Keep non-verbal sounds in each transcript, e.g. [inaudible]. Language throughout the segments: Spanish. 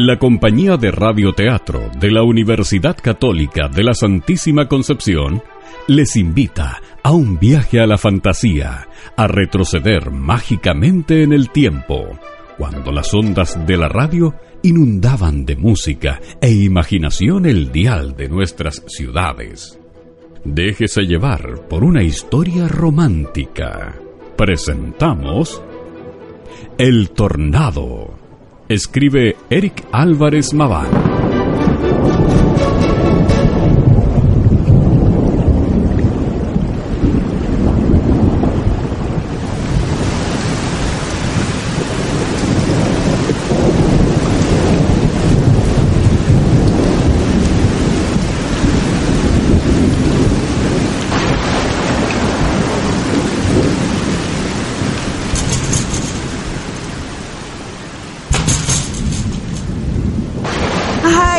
La compañía de radioteatro de la Universidad Católica de la Santísima Concepción les invita a un viaje a la fantasía, a retroceder mágicamente en el tiempo, cuando las ondas de la radio inundaban de música e imaginación el dial de nuestras ciudades. Déjese llevar por una historia romántica. Presentamos El Tornado. Escribe Eric Álvarez Maván.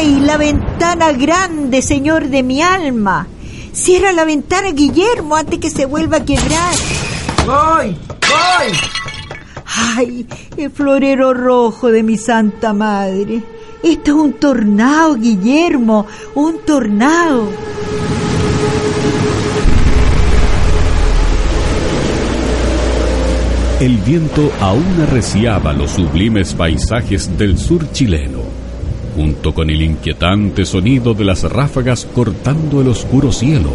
¡Ay, la ventana grande, señor de mi alma! Cierra la ventana, Guillermo, antes que se vuelva a quebrar. ¡Voy! ¡Voy! ¡Ay, el florero rojo de mi santa madre! Esto es un tornado, Guillermo, un tornado. El viento aún arreciaba los sublimes paisajes del sur chileno, junto con el inquietante sonido de las ráfagas cortando el oscuro cielo.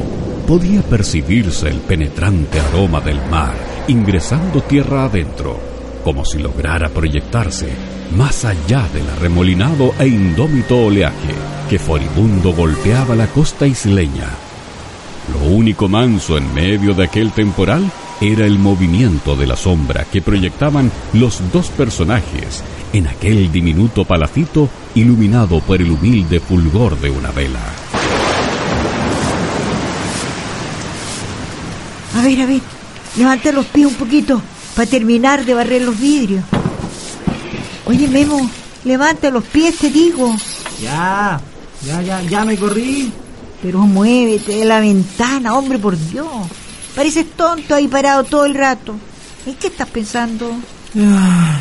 Podía percibirse el penetrante aroma del mar ingresando tierra adentro, como si lograra proyectarse más allá del arremolinado e indómito oleaje que furibundo golpeaba la costa isleña. Lo único manso en medio de aquel temporal era el movimiento de la sombra que proyectaban los dos personajes en aquel diminuto palacito iluminado por el humilde fulgor de una vela. A ver, a ver, levanta los pies un poquito para terminar de barrer los vidrios. Oye, Memo, levanta los pies, te digo. Ya, ya, ya, ya me corrí. Pero muévete de la ventana, hombre, por Dios. Pareces tonto ahí parado todo el rato. ¿En qué estás pensando? Ay,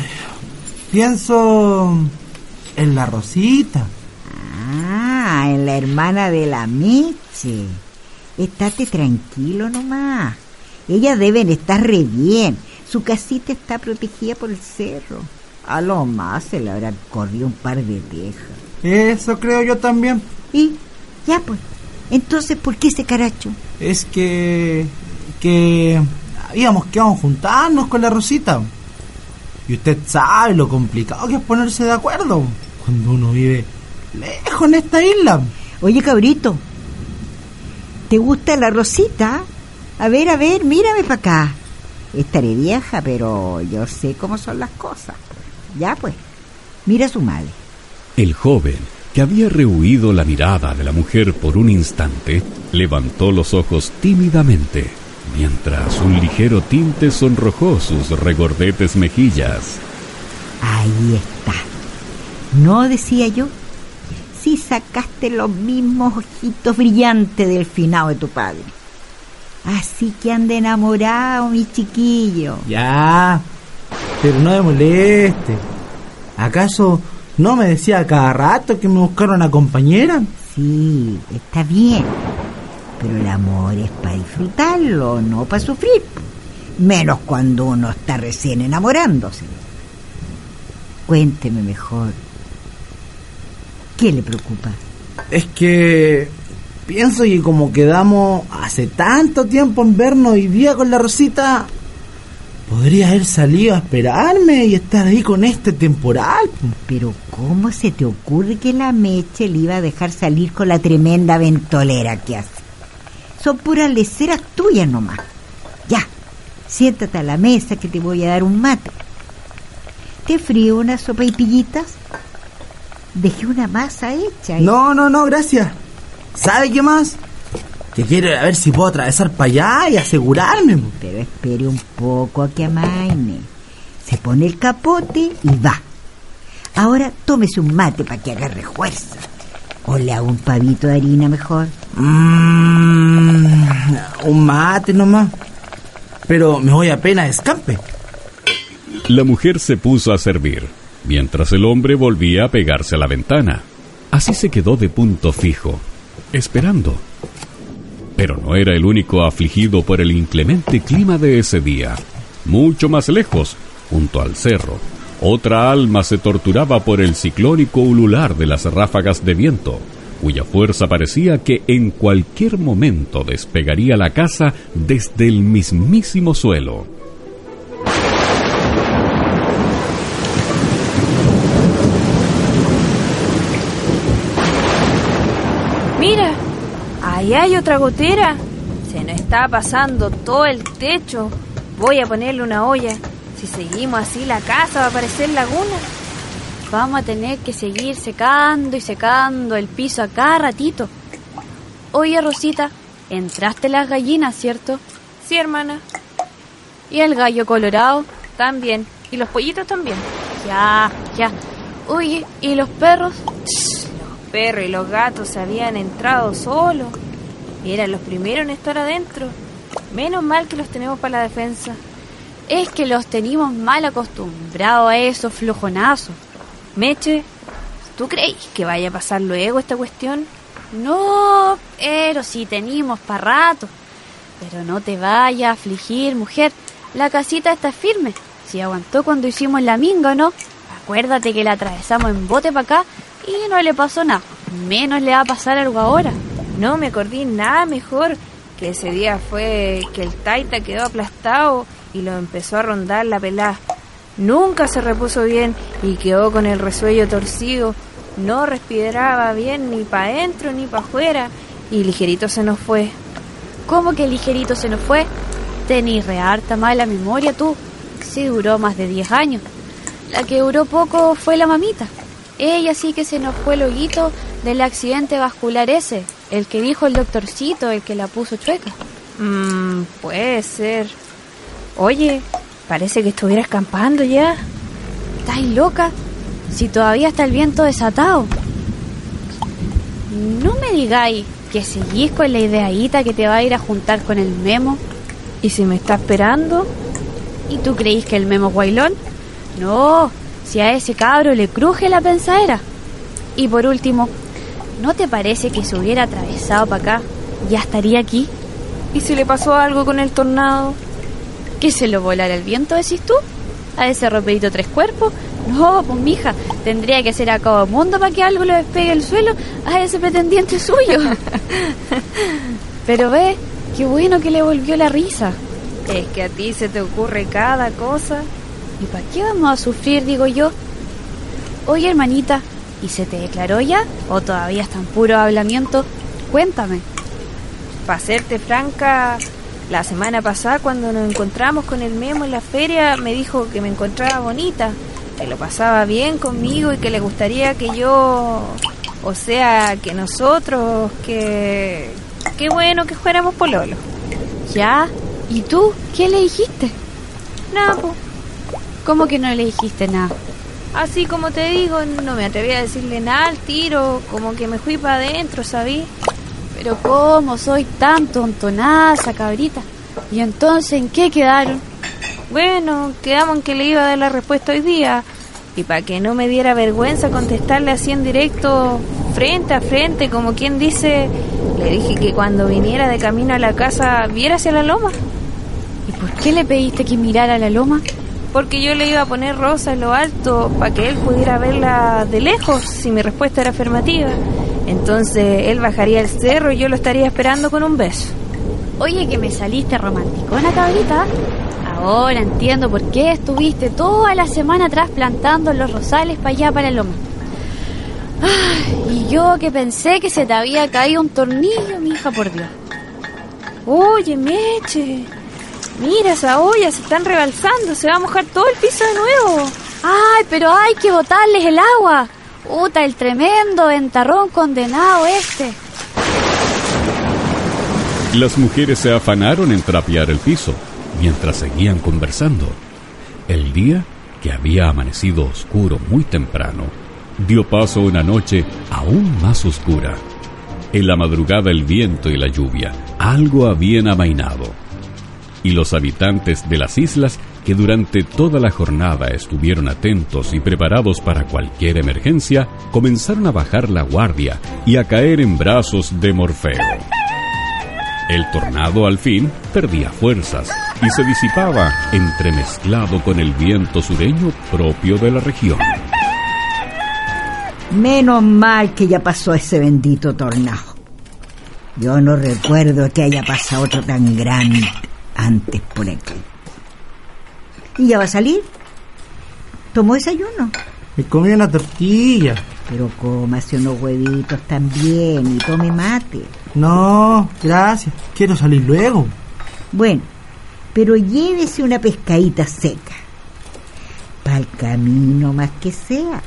pienso en la Rosita. Ah, en la hermana de la Meche. Estate tranquilo nomás. Ellas deben estar re bien. Su casita está protegida por el cerro. A lo más se le habrán corrido un par de viejas. Eso creo yo también. ¿Y? Ya pues. Entonces, ¿por qué ese caracho? Es que. que. habíamos quedado juntarnos con la Rosita. Y usted sabe lo complicado que es ponerse de acuerdo cuando uno vive lejos en esta isla. Oye, cabrito. ¿Te gusta la Rosita? A ver, a ver, mírame para acá. Estaré vieja, pero yo sé cómo son las cosas. Ya pues, mira a su madre. El joven, que había rehuido la mirada de la mujer por un instante, levantó los ojos tímidamente, mientras un ligero tinte sonrojó sus regordetes mejillas. Ahí está. ¿No decía yo? Si sacaste los mismos ojitos brillantes del finado de tu padre. Así que ande enamorado, mi chiquillo. Ya, pero no me moleste. ¿Acaso no me decía a cada rato que me buscaron una compañera? Sí, está bien. Pero el amor es para disfrutarlo, no para sufrir. Menos cuando uno está recién enamorándose. Cuénteme mejor. ¿Qué le preocupa? Es que pienso que como quedamos hace tanto tiempo en vernos hoy día con la Rosita, podría haber salido a esperarme y estar ahí con este temporal. Pero ¿cómo se te ocurre que la Meche le iba a dejar salir con la tremenda ventolera que hace? Son puras leceras tuyas nomás. Ya, siéntate a la mesa que te voy a dar un mate. ¿Te frío una sopa y pillitas? Dejé una masa hecha. y- No, no, no, gracias. ¿Sabe qué más? Que quiero a ver si puedo atravesar para allá y asegurarme. Pero espere un poco a que amaine. Se pone el capote y va. Ahora tómese un mate para que agarre fuerza. O le hago un pavito de harina mejor. Mmm, un mate nomás. Pero me voy apenas escape. La mujer se puso a servir, mientras el hombre volvía a pegarse a la ventana. Así se quedó de punto fijo, esperando. Pero no era el único afligido por el inclemente clima de ese día. Mucho más lejos, junto al cerro, otra alma se torturaba por el ciclónico ulular de las ráfagas de viento, cuya fuerza parecía que en cualquier momento despegaría la casa desde el mismísimo suelo. Mira, ahí hay otra gotera. Se nos está pasando todo el techo. Voy a ponerle una olla. Si seguimos así, la casa va a parecer laguna. Vamos a tener que seguir secando y secando el piso a cada ratito. Oye, Rosita, entraste las gallinas, ¿cierto? Sí, hermana. ¿Y el gallo colorado? También. ¿Y los pollitos también? Ya, ya. Oye, ¿y los perros? Los perros y los gatos se habían entrado solos. Eran los primeros en estar adentro. Menos mal que los tenemos para la defensa. Es que los tenemos mal acostumbrados a esos flojonazos. Meche, ¿tú crees que vaya a pasar luego esta cuestión? No, pero si tenemos para rato. Pero no te vayas a afligir, mujer. La casita está firme. Si aguantó cuando hicimos la minga, ¿no? Acuérdate que la atravesamos en bote para acá y no le pasó nada. Menos le va a pasar algo ahora. No me acordé nada mejor que ese día fue que el taita quedó aplastado y lo empezó a rondar la pelada. Nunca se repuso bien y quedó con el resuello torcido. No respiraba bien ni para adentro ni para afuera y ligerito se nos fue. ¿Cómo que ligerito se nos fue? Tenís re harta mala memoria tú. Sí duró más de 10 años. La que duró poco fue la mamita. Ella sí que se nos fue el hoguito del accidente vascular ese, el que dijo el doctorcito, el que la puso chueca. Mmm, puede ser. Oye, parece que estuviera escampando ya. ¿Estás loca? Si todavía está el viento desatado. No me digáis que seguís con la ideadita que te va a ir a juntar con el memo. ¿Y si me está esperando? ¿Y tú creís que el memo guailón? No, si a ese cabro le cruje la pensadera. Y por último, ¿no te parece que si hubiera atravesado para acá, ya estaría aquí? ¿Y si le pasó algo con el tornado? ¿Que se lo volara el viento, decís tú? ¿A ese roperito tres cuerpos? No, pues mija, tendría que ser a todo mundo para que algo lo despegue el suelo a ese pretendiente suyo. [laughs] Pero ve, qué bueno que le volvió la risa. Es que a ti se te ocurre cada cosa. ¿Y para qué vamos a sufrir, digo yo? Oye, hermanita, ¿y se te declaró ya? ¿O todavía está en puro hablamiento? Cuéntame. Para serte franca, la semana pasada cuando nos encontramos con el Memo en la feria, me dijo que me encontraba bonita, que lo pasaba bien conmigo y que le gustaría que yo, o sea, que nosotros, que... Qué bueno que fuéramos pololo. ¿Ya? ¿Y tú? ¿Qué le dijiste? Nada, po. ¿Cómo que no le dijiste nada? Así como te digo, no me atreví a decirle nada al tiro, como que me fui para adentro, ¿sabí? Pero ¿cómo soy tan tontonaza, cabrita? ¿Y entonces en qué quedaron? Bueno, quedamos en que le iba a dar la respuesta hoy día. Y para que no me diera vergüenza contestarle así en directo, frente a frente, como quien dice, le dije que cuando viniera de camino a la casa viera hacia la loma. ¿Y por qué le pediste que mirara la loma? Porque yo le iba a poner rosa en lo alto para que él pudiera verla de lejos si mi respuesta era afirmativa. Entonces él bajaría el cerro y yo lo estaría esperando con un beso. Oye, que me saliste romanticona, cabrita. Ahora entiendo por qué estuviste toda la semana atrás plantando los rosales para allá, para la loma. Ay, y yo que pensé que se te había caído un tornillo, mi hija, por Dios. Oye, Meche, mira esa olla, se están rebalsando, se va a mojar todo el piso de nuevo. ¡Ay, pero hay que botarles el agua! ¡Uta, el tremendo ventarrón condenado este! Las mujeres se afanaron en trapear el piso, mientras seguían conversando. El día, que había amanecido oscuro muy temprano, dio paso a una noche aún más oscura. En la madrugada el viento y la lluvia algo habían amainado, y los habitantes de las islas que durante toda la jornada estuvieron atentos y preparados para cualquier emergencia, comenzaron a bajar la guardia y a caer en brazos de Morfeo. El tornado al fin perdía fuerzas y se disipaba entremezclado con el viento sureño propio de la región. Menos mal que ya pasó ese bendito tornado. Yo no recuerdo que haya pasado otro tan grande antes por aquí. ¿Y ya va a salir? ¿Tomó desayuno? Me comí una tortilla. Pero cómase unos huevitos también y tome mate. No, gracias. Quiero salir luego. Bueno, pero llévese una pescadita seca. Para el camino más que sea.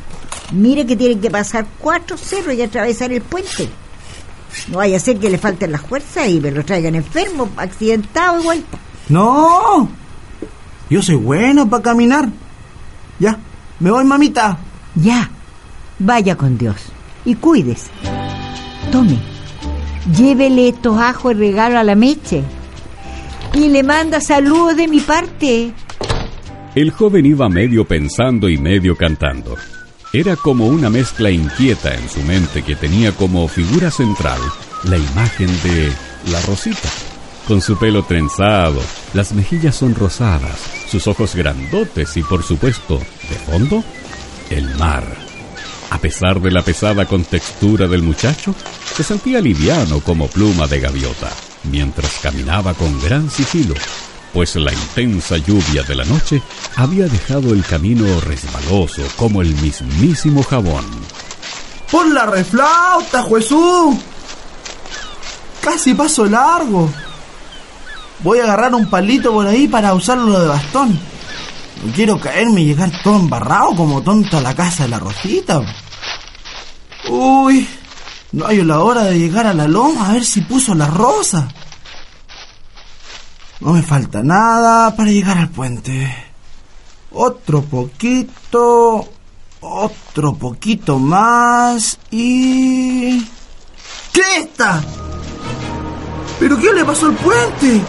Mire que tienen que pasar cuatro cerros y atravesar el puente. No vaya a ser que le falten las fuerzas y me lo traigan enfermo, accidentado igual. No, yo soy bueno para caminar. Ya, me voy, mamita. Ya, vaya con Dios y cuídese. Tome, llévele estos ajos de regalo a la meche y le manda saludos de mi parte. El joven iba medio pensando y medio cantando. Era como una mezcla inquieta en su mente que tenía como figura central la imagen de la Rosita, con su pelo trenzado, las mejillas sonrosadas, sus ojos grandotes y por supuesto, de fondo, el mar. A pesar de la pesada contextura del muchacho, se sentía liviano como pluma de gaviota, mientras caminaba con gran sigilo, pues la intensa lluvia de la noche había dejado el camino resbaloso como el mismísimo jabón. ¡Por la reflauta, Jesús! Casi paso largo. Voy a agarrar un palito por ahí para usarlo de bastón. No quiero caerme y llegar todo embarrado como tonto a la casa de la Rosita. Uy, no hay la hora de llegar a la loma a ver si puso la rosa. No me falta nada para llegar al puente. Otro poquito, otro poquito más y... ¿Qué está? ¿Pero qué le pasó al puente?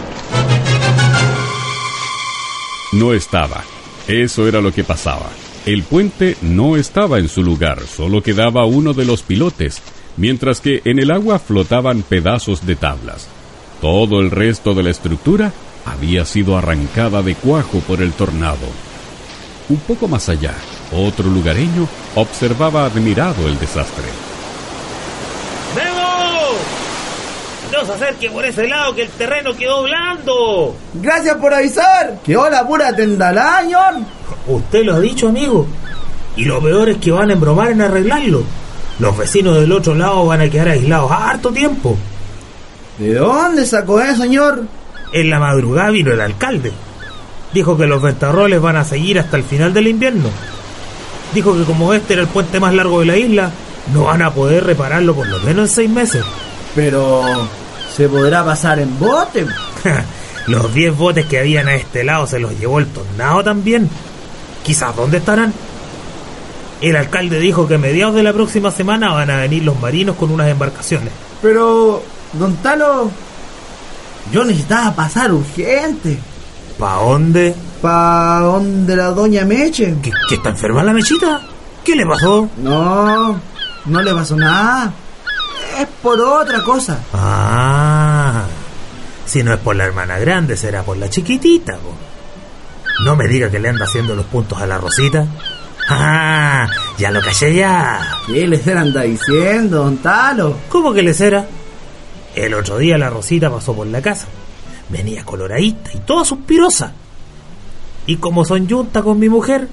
No estaba. Eso era lo que pasaba. El puente no estaba en su lugar, solo quedaba uno de los pilotes, mientras que en el agua flotaban pedazos de tablas. Todo el resto de la estructura había sido arrancada de cuajo por el tornado. Un poco más allá, otro lugareño observaba admirado el desastre. ¡Memo! No se acerque por ese lado que el terreno quedó blando. Gracias por avisar. ¡Qué hola pura tendalañón! Usted lo ha dicho, amigo. Y lo peor es que van a embromar en arreglarlo. Los vecinos del otro lado van a quedar aislados harto tiempo. ¿De dónde sacó eso, señor? En la madrugada vino el alcalde. Dijo que los ventarroles van a seguir hasta el final del invierno. Dijo que como este era el puente más largo de la isla, no van a poder repararlo por lo menos en seis meses. Pero... ¿Se podrá pasar en bote? [laughs] los diez botes que habían a este lado se los llevó el tornado también. Quizás dónde estarán. El alcalde dijo que a mediados de la próxima semana van a venir los marinos con unas embarcaciones. Pero, don Talo, yo necesitaba pasar urgente. ¿Pa dónde? ¿Pa dónde la doña Meche? ¿Que, que está enferma la mechita? ¿Qué le pasó? No, no le pasó nada. Es por otra cosa. Ah, si no es por la hermana grande, será por la chiquitita. po. No me diga que le anda haciendo los puntos a la Rosita. Ah, ya lo callé ya. ¿Qué les anda diciendo, don Talo? ¿Cómo que les era? El otro día la Rosita pasó por la casa. Venía coloradita y toda suspirosa. Y como son yunta con mi mujer,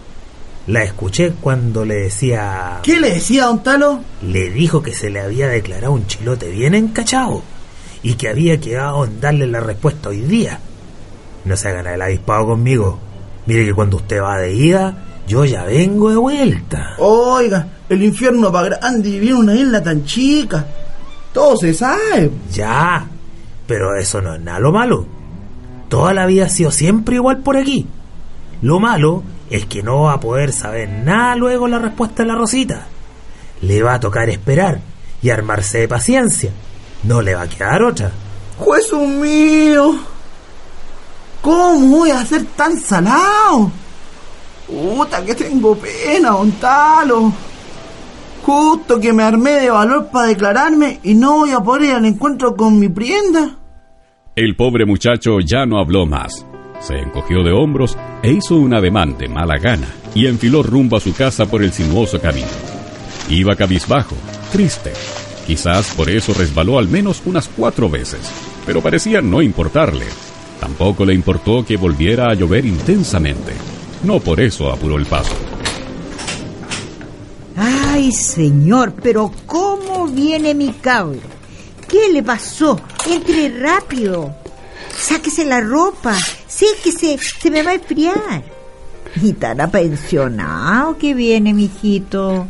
la escuché cuando le decía... ¿Qué le decía, don Talo? Le dijo que se le había declarado un chilote bien encachado y que había quedado en darle la respuesta hoy día. No se hagan el avispado conmigo. Mire que cuando usted va de ida, Yo ya vengo de vuelta. Oiga, el infierno va grande y en una isla tan chica. Todo se sabe. Ya, pero eso no es nada lo malo. Toda la vida ha sido siempre igual por aquí. Lo malo es que no va a poder saber nada luego la respuesta de la Rosita. Le va a tocar esperar y armarse de paciencia. No le va a quedar otra. ¡Jesús mío! ¿Cómo voy a ser tan salado? Puta, que tengo pena, don Talo. Justo que me armé de valor para declararme y no voy a poder ir al encuentro con mi prienda. El pobre muchacho ya no habló más. Se encogió de hombros e hizo un ademán de mala gana y enfiló rumbo a su casa por el sinuoso camino. Iba cabizbajo, triste. Quizás por eso resbaló al menos unas cuatro veces, pero parecía no importarle. Tampoco le importó que volviera a llover intensamente. No por eso apuró el paso. Ay, señor, pero ¿cómo viene mi cabro? ¿Qué le pasó? Entre rápido. Sáquese la ropa. Séquese, se me va a enfriar. Y tan apensionado que viene, mijito.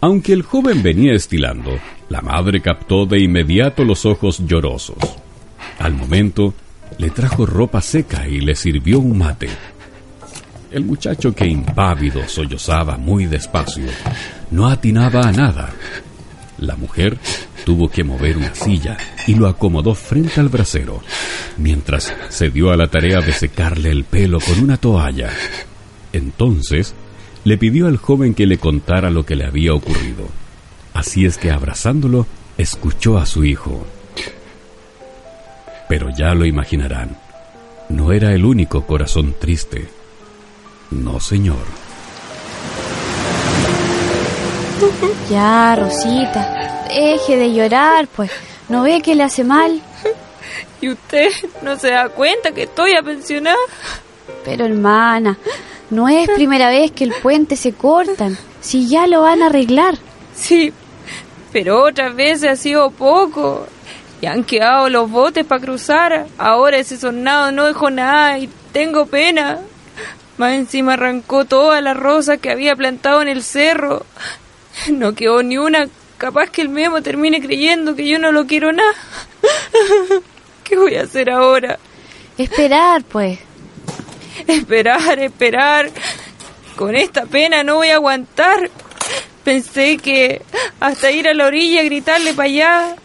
Aunque el joven venía estilando, la madre captó de inmediato los ojos llorosos. Al momento, le trajo ropa seca y le sirvió un mate. El muchacho que impávido sollozaba muy despacio no atinaba a nada. La mujer tuvo que mover una silla y lo acomodó frente al brasero, mientras se dio a la tarea de secarle el pelo con una toalla. Entonces le pidió al joven que le contara lo que le había ocurrido. Así es que abrazándolo, escuchó a su hijo. Pero ya lo imaginarán, no era el único corazón triste. No, señor. Ya, Rosita, deje de llorar, pues. ¿No ve que le hace mal? [laughs] ¿Y usted no se da cuenta que estoy apensionada? Pero hermana, no es primera vez que el puente se cortan. Si ya lo van a arreglar. Sí, pero otras veces ha sido poco. Y han quedado los botes para cruzar. Ahora ese sonado no dejó nada y tengo pena. Más encima arrancó toda la rosa que había plantado en el cerro. No quedó ni una. Capaz que el memo termine creyendo que yo no lo quiero nada. [laughs] ¿Qué voy a hacer ahora? Esperar, pues. Esperar, esperar. Con esta pena no voy a aguantar. Pensé que hasta ir a la orilla y gritarle para allá.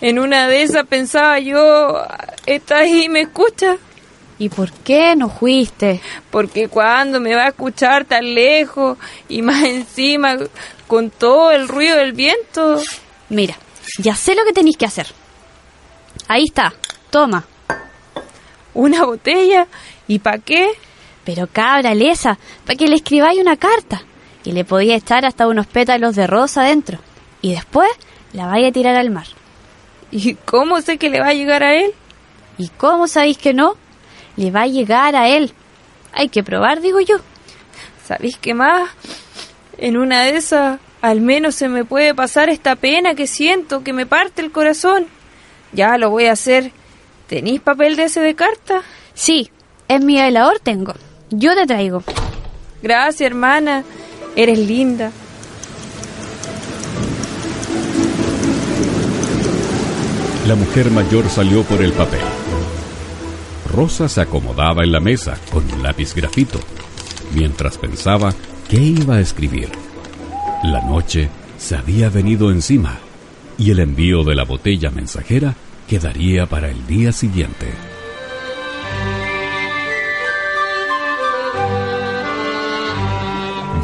En una de esas pensaba yo, ¿está ahí y me escucha? ¿Y por qué no fuiste? Porque cuando me va a escuchar tan lejos y más encima con todo el ruido del viento. Mira, ya sé lo que tenéis que hacer. Ahí está, toma. ¿Una botella? ¿Y para qué? Pero cabra lesa, para que le escribáis una carta. Y le podía echar hasta unos pétalos de rosa dentro. Y después la vaya a tirar al mar. ¿Y cómo sé que le va a llegar a él? ¿Y cómo sabéis que no? Le va a llegar a él. Hay que probar, digo yo. ¿Sabéis qué más? En una de esas, al menos se me puede pasar esta pena que siento, que me parte el corazón. Ya lo voy a hacer. ¿Tenéis papel de ese de carta? Sí, en mi velador tengo. Yo te traigo. Gracias, hermana. Eres linda. La mujer mayor salió por el papel. Rosa se acomodaba en la mesa con un lápiz grafito, mientras pensaba qué iba a escribir. La noche se había venido encima y el envío de la botella mensajera quedaría para el día siguiente.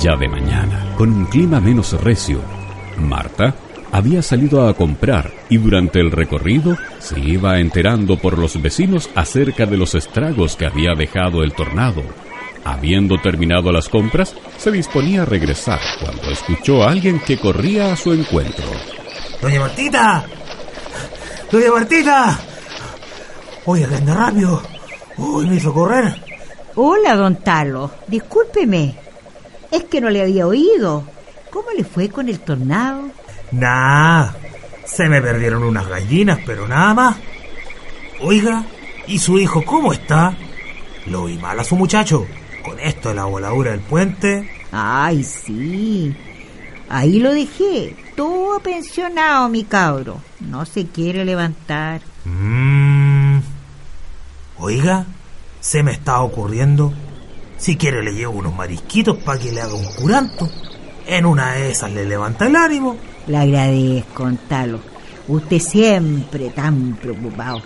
Ya de mañana, con un clima menos recio, Marta había salido a comprar y durante el recorrido se iba enterando por los vecinos acerca de los estragos que había dejado el tornado. Habiendo terminado las compras, se disponía a regresar cuando escuchó a alguien que corría a su encuentro. ¡Doña Martita! ¡Doña Martita! Oiga, que anda rápido. Uy, me hizo correr. Hola, don Talo. Discúlpeme. Es que no le había oído. ¿Cómo le fue con el tornado? Nah, se me perdieron unas gallinas, pero nada más. Oiga, ¿y su hijo cómo está? Lo vi mal a su muchacho. con esto de la voladura del puente. Ay, sí. Ahí lo dejé. Todo pensionado, mi cabro. No se quiere levantar. Mmm. Oiga, se me está ocurriendo. Si quiere le llevo unos marisquitos para que le haga un curanto. En una de esas le levanta el ánimo. Le agradezco, Talo. Usted siempre tan preocupado.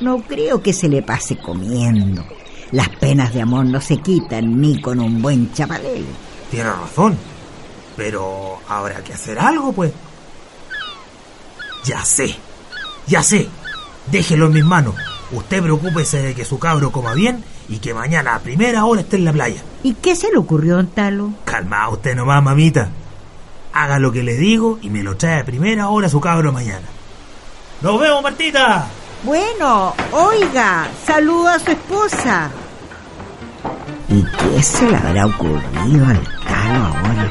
No creo que se le pase comiendo. Las penas de amor no se quitan ni con un buen chapalele. Tiene razón. Pero habrá que hacer algo, pues. Ya sé. Ya sé. Déjelo en mis manos. Usted preocúpese de que su cabro coma bien y que mañana a primera hora esté en la playa. ¿Y qué se le ocurrió, don Talo? Calma usted nomás, mamita. Haga lo que le digo y me lo trae a primera hora su cabro mañana. ¡Nos vemos, Martita! Bueno, oiga, saluda a su esposa. ¿Y qué se le habrá ocurrido al Talo ahora?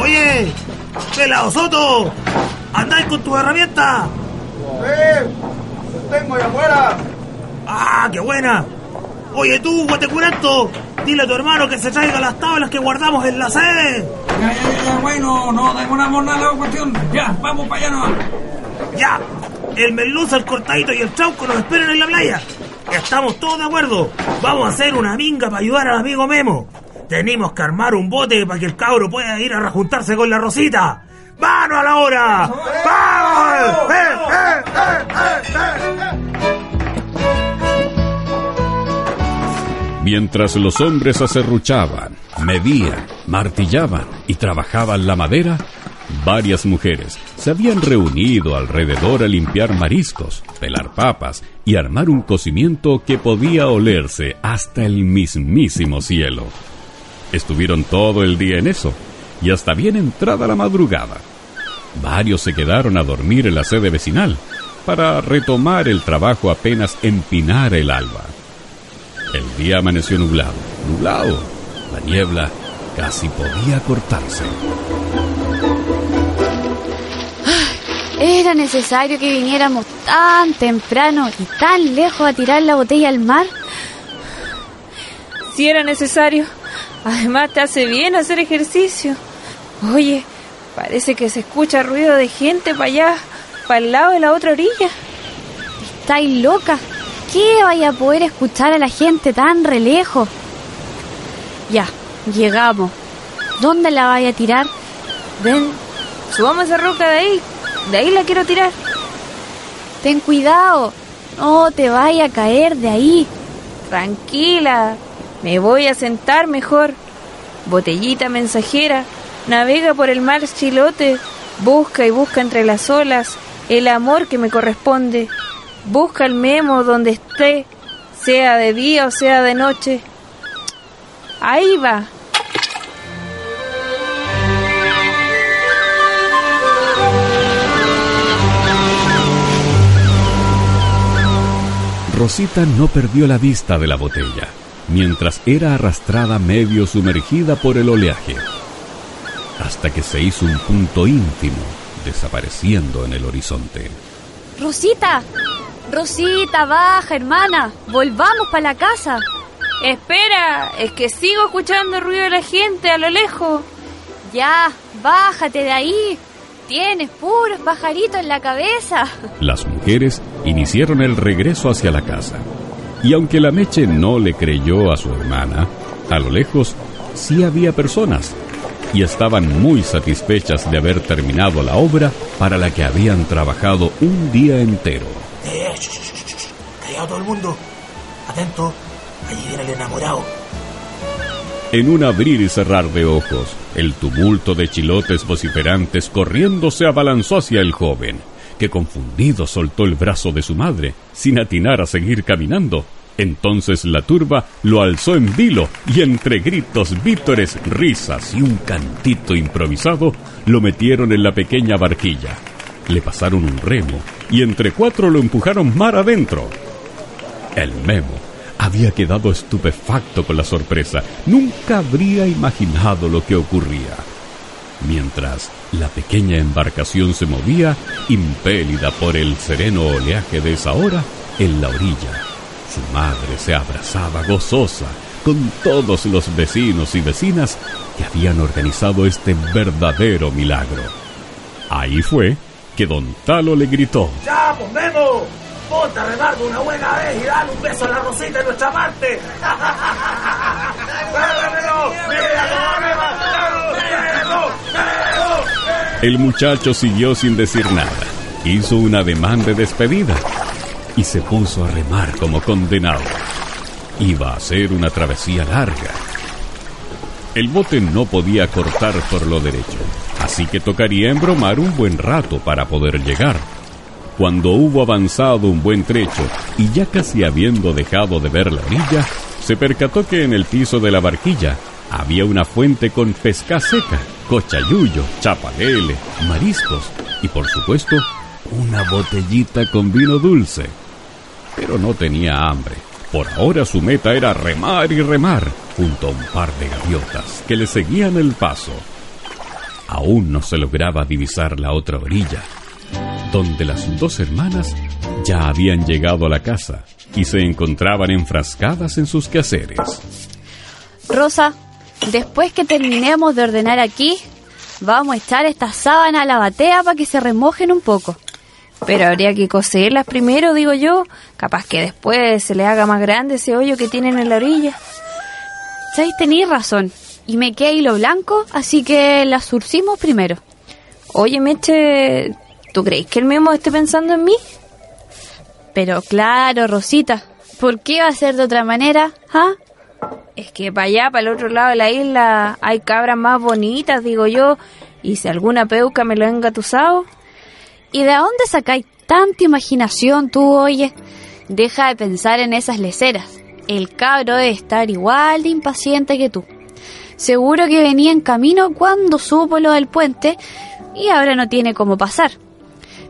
¡Oye! ¡Pelado Soto! ¡Andáis con tu herramienta! ¡Sí! tengo ahí afuera! ¡Ah, qué buena! Oye tú, guatecuranto, dile a tu hermano que se traiga las tablas que guardamos en la sede. Ya, ya, ya, ya, bueno, no demoramos nada la cuestión. Ya, vamos para allá nomás. Ya, el merluza, el cortadito y el trauco nos esperan en la playa. Estamos todos de acuerdo. Vamos a hacer una minga para ayudar al amigo Memo. Tenemos que armar un bote para que el cabro pueda ir a rejuntarse con la Rosita. ¡Mano a la hora! ¡Vamos! ¡Eh, eh, eh, eh, eh! Mientras los hombres acerruchaban, medían, martillaban y trabajaban la madera, varias mujeres se habían reunido alrededor a limpiar mariscos, pelar papas y armar un cocimiento que podía olerse hasta el mismísimo cielo. Estuvieron todo el día en eso y hasta bien entrada la madrugada. Varios se quedaron a dormir en la sede vecinal para retomar el trabajo apenas empinara el alba. El día amaneció nublado, nublado. La niebla casi podía cortarse. ¿Era necesario que viniéramos tan temprano y tan lejos a tirar la botella al mar? Si era necesario. Además te hace bien hacer ejercicio. Oye, parece que se escucha ruido de gente para allá, para el lado de la otra orilla. ¿Estáis loca? ¿Qué vaya a poder escuchar a la gente tan re lejos? Ya, llegamos. ¿Dónde la vaya a tirar? Ven, subamos esa roca de ahí. De ahí la quiero tirar. Ten cuidado. No te vaya a caer de ahí. Tranquila. Me voy a sentar mejor. Botellita mensajera. Navega por el mar chilote. Busca y busca entre las olas el amor que me corresponde. Busca el memo donde esté, sea de día o sea de noche. Ahí va. Rosita no perdió la vista de la botella, mientras era arrastrada medio sumergida por el oleaje, hasta que se hizo un punto íntimo, desapareciendo en el horizonte. Rosita, Rosita, baja, hermana. Volvamos para la casa. Espera, es que sigo escuchando el ruido de la gente a lo lejos. Ya, bájate de ahí. Tienes puros pajaritos en la cabeza. Las mujeres iniciaron el regreso hacia la casa. Y aunque la Meche no le creyó a su hermana, a lo lejos sí había personas. Y estaban muy satisfechas de haber terminado la obra para la que habían trabajado un día entero. Callado todo el mundo. Atento, allí viene el enamorado. En un abrir y cerrar de ojos, el tumulto de chilotes vociferantes corriendo se abalanzó hacia el joven, que confundido soltó el brazo de su madre, sin atinar a seguir caminando. Entonces la turba lo alzó en vilo y entre gritos, vítores, risas y un cantito improvisado, lo metieron en la pequeña barquilla. Le pasaron un remo y entre cuatro lo empujaron mar adentro. El memo había quedado estupefacto con la sorpresa. Nunca habría imaginado lo que ocurría. Mientras la pequeña embarcación se movía, impélida por el sereno oleaje de esa hora, En la orilla, su madre se abrazaba gozosa con todos los vecinos y vecinas que habían organizado este verdadero milagro. Ahí fue que don Talo le gritó. ¡Ya, pues Memo! ¡Ponte a remar de una buena vez y dale un beso [laughs] a la Rosita de nuestra parte! El muchacho siguió sin decir nada. Hizo un ademán de despedida y se puso a remar como condenado. Iba a ser una travesía larga. El bote no podía cortar por lo derecho, así que tocaría embromar un buen rato para poder llegar. Cuando hubo avanzado un buen trecho y ya casi habiendo dejado de ver la orilla, se percató que en el piso de la barquilla había una fuente con pesca seca, cochayuyo, chapalele, mariscos y por supuesto una botellita con vino dulce. Pero no tenía hambre. Por ahora su meta era remar y remar junto a un par de gaviotas que le seguían el paso. Aún no se lograba divisar la otra orilla, donde las dos hermanas ya habían llegado a la casa y se encontraban enfrascadas en sus quehaceres. Rosa, después que terminemos de ordenar aquí, vamos a echar estas sábanas a la batea para que se remojen un poco. Pero habría que coserlas primero, digo yo. Capaz que después se le haga más grande ese hoyo que tienen en la orilla. ¿Sabéis? Tenéis razón. Y me queda hilo blanco, así que las surcimos primero. Oye, Meche, ¿tú crees que el Memo esté pensando en mí? Pero claro, Rosita, ¿por qué va a ser de otra manera? ¿Ah? Es que para allá, para el otro lado de la isla, hay cabras más bonitas, digo yo. Y si alguna peuca me lo ha engatusado. ¿Y de dónde sacáis tanta imaginación tú, oye? Deja de pensar en esas leceras. El cabro debe estar igual de impaciente que tú. Seguro que venía en camino cuando supo lo del puente y ahora no tiene cómo pasar.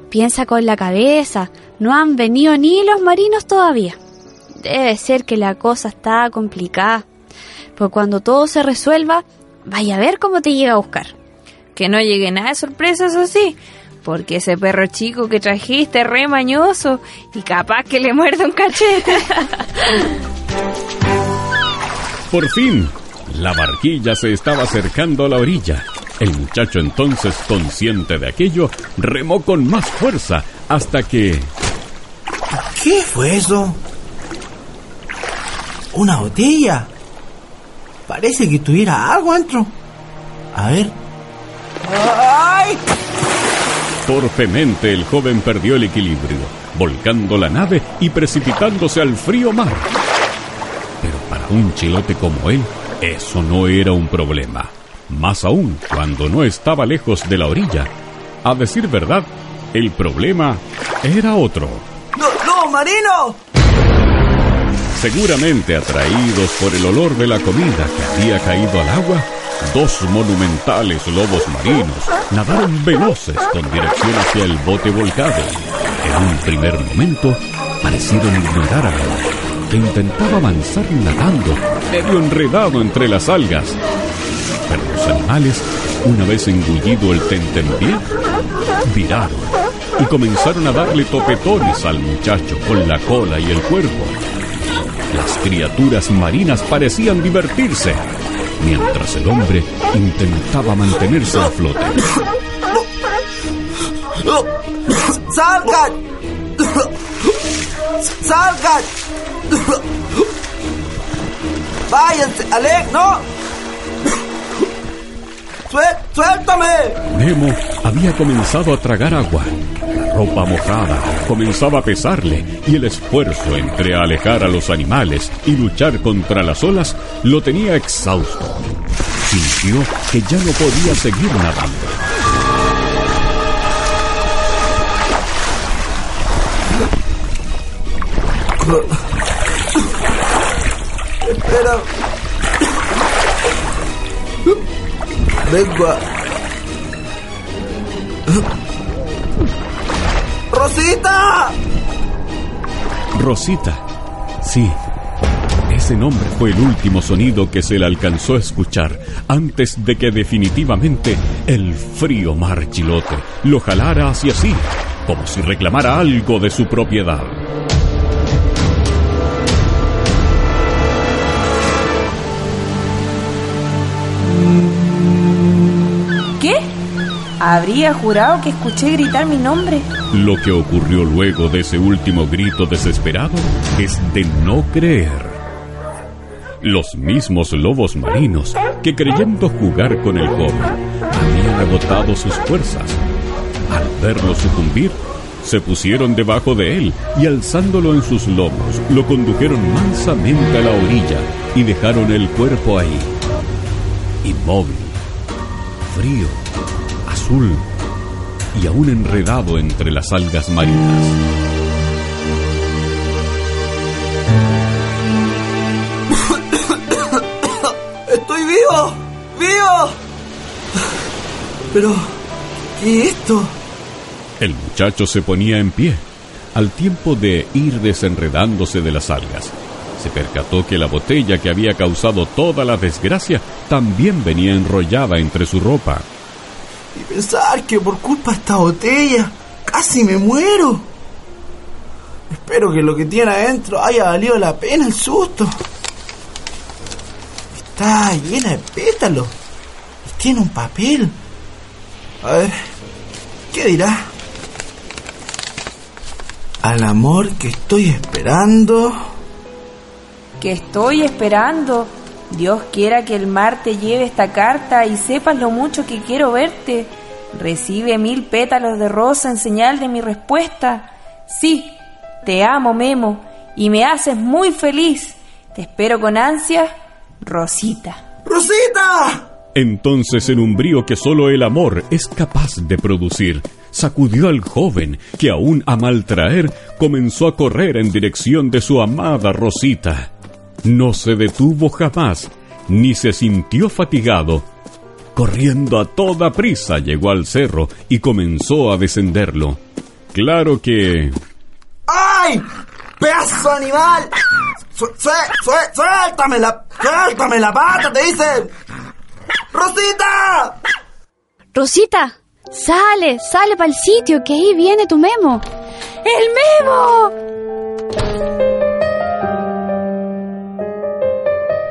Piensa con la cabeza, no han venido ni los marinos todavía. Debe ser que la cosa está complicada. Pues cuando todo se resuelva, vaya a ver cómo te llega a buscar. Que no llegue nada de sorpresas así, porque ese perro chico que trajiste es re mañoso y capaz que le muerde un cachete. Por fin, la barquilla se estaba acercando a la orilla. El muchacho entonces, consciente de aquello, remó con más fuerza hasta que... ¿Qué fue eso? ¿Una botella? Parece que tuviera algo dentro. A ver. ¡Ay! Torpemente el joven perdió el equilibrio, volcando la nave y precipitándose al frío mar. Pero para un chilote como él, eso no era un problema. Más aún cuando no estaba lejos de la orilla. A decir verdad, el problema era otro. ¡No, no, marino! Seguramente atraídos por el olor de la comida que había caído al agua, dos monumentales lobos marinos nadaron veloces con dirección hacia el bote volcado. En un primer momento parecieron ignorar a Noah, que intentaba avanzar nadando, medio enredado entre las algas. Pero los animales, una vez engullido el tentempié, viraron y comenzaron a darle topetones al muchacho con la cola y el cuerpo. Las criaturas marinas parecían divertirse, mientras el hombre intentaba mantenerse a flote. ¡Salgan! ¡Salgan! ¡Váyanse! ¡Alec, no! ¡Suel- ¡Suéltame! Nemo había comenzado a tragar agua. La ropa mojada comenzaba a pesarle y el esfuerzo entre alejar a los animales y luchar contra las olas lo tenía exhausto. Sintió que ya no podía seguir nadando. Espera. Vengo. ¡Rosita! Rosita. Sí. Ese nombre fue el último sonido que se le alcanzó a escuchar antes de que definitivamente el frío mar chilote lo jalara hacia sí, como si reclamara algo de su propiedad. Habría jurado que escuché gritar mi nombre. Lo que ocurrió luego de ese último grito desesperado es de no creer. Los mismos lobos marinos que creyendo jugar con el joven habían agotado sus fuerzas. Al verlo sucumbir, se pusieron debajo de él y alzándolo en sus lomos, lo condujeron mansamente a la orilla y dejaron el cuerpo ahí, inmóvil, frío, azul y aún enredado entre las algas marinas. [coughs] ¡Estoy vivo! ¡Vivo! Pero, ¿qué es esto? El muchacho se ponía en pie, al tiempo de ir desenredándose de las algas. Se percató que la botella que había causado toda la desgracia también venía enrollada entre su ropa. Y pensar que por culpa de esta botella casi me muero. Espero que lo que tiene adentro haya valido la pena el susto. Está llena de pétalos. Tiene un papel. A ver, ¿qué dirá? Al amor que estoy esperando. Que estoy esperando. Dios quiera que el mar te lleve esta carta y sepas lo mucho que quiero verte. Recibe mil pétalos de rosa en señal de mi respuesta. Sí, te amo, Memo, y me haces muy feliz. Te espero con ansia, Rosita. ¡Rosita! Entonces en un brío que solo el amor es capaz de producir, sacudió al joven que aún a maltraer comenzó a correr en dirección de su amada Rosita. No se detuvo jamás, ni se sintió fatigado. Corriendo a toda prisa llegó al cerro y comenzó a descenderlo. Claro que... ¡Ay! ¡Pedazo animal! Su su su ¡Suéltame la, suéltame la pata, te dicen! ¡Rosita! Rosita, sale, sale para el sitio, que ahí viene tu memo. ¡El memo!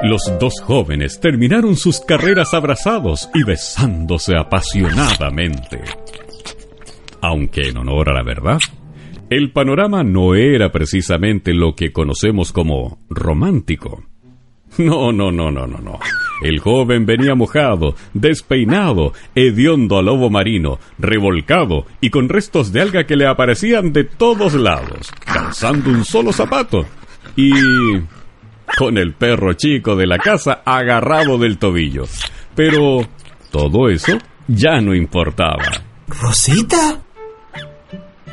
Los dos jóvenes terminaron sus carreras abrazados y besándose apasionadamente. Aunque en honor a la verdad, el panorama no era precisamente lo que conocemos como romántico. No, no, no, no, no, no. El joven venía mojado, despeinado, hediondo a lobo marino, revolcado y con restos de alga que le aparecían de todos lados, calzando un solo zapato y con el perro chico de la casa agarrado del tobillo. Pero todo eso ya no importaba. ¿Rosita?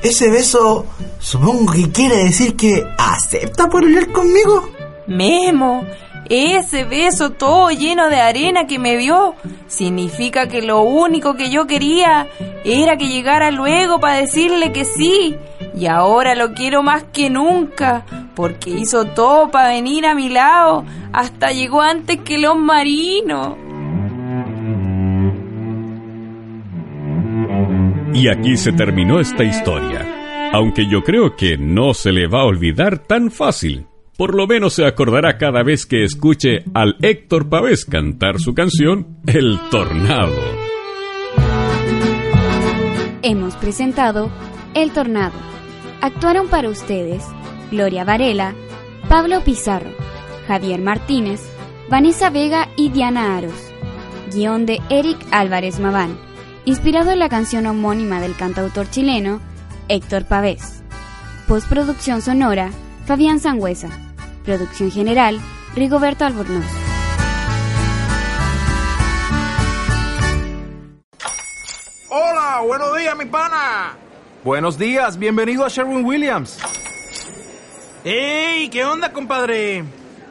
Ese beso supongo que quiere decir que acepta por hablar conmigo. Memo, ese beso todo lleno de arena que me vio significa que lo único que yo quería era que llegara luego para decirle que sí. Y ahora lo quiero más que nunca, porque hizo todo para venir a mi lado, hasta llegó antes que los marinos. Y aquí se terminó esta historia. Aunque yo creo que no se le va a olvidar tan fácil. Por lo menos se acordará cada vez que escuche al Héctor Pavés cantar su canción El Tornado. Hemos presentado El Tornado. Actuaron para ustedes Gloria Varela, Pablo Pizarro, Javier Martínez, Vanessa Vega y Diana Aros. Guión de Eric Álvarez Maván, inspirado en la canción homónima del cantautor chileno Héctor Pavés. Postproducción sonora Fabián Sangüesa. Producción general Rigoberto Albornoz. Hola, buenos días, mi pana. Buenos días, bienvenido a Sherwin Williams. ¡Ey! ¿Qué onda, compadre?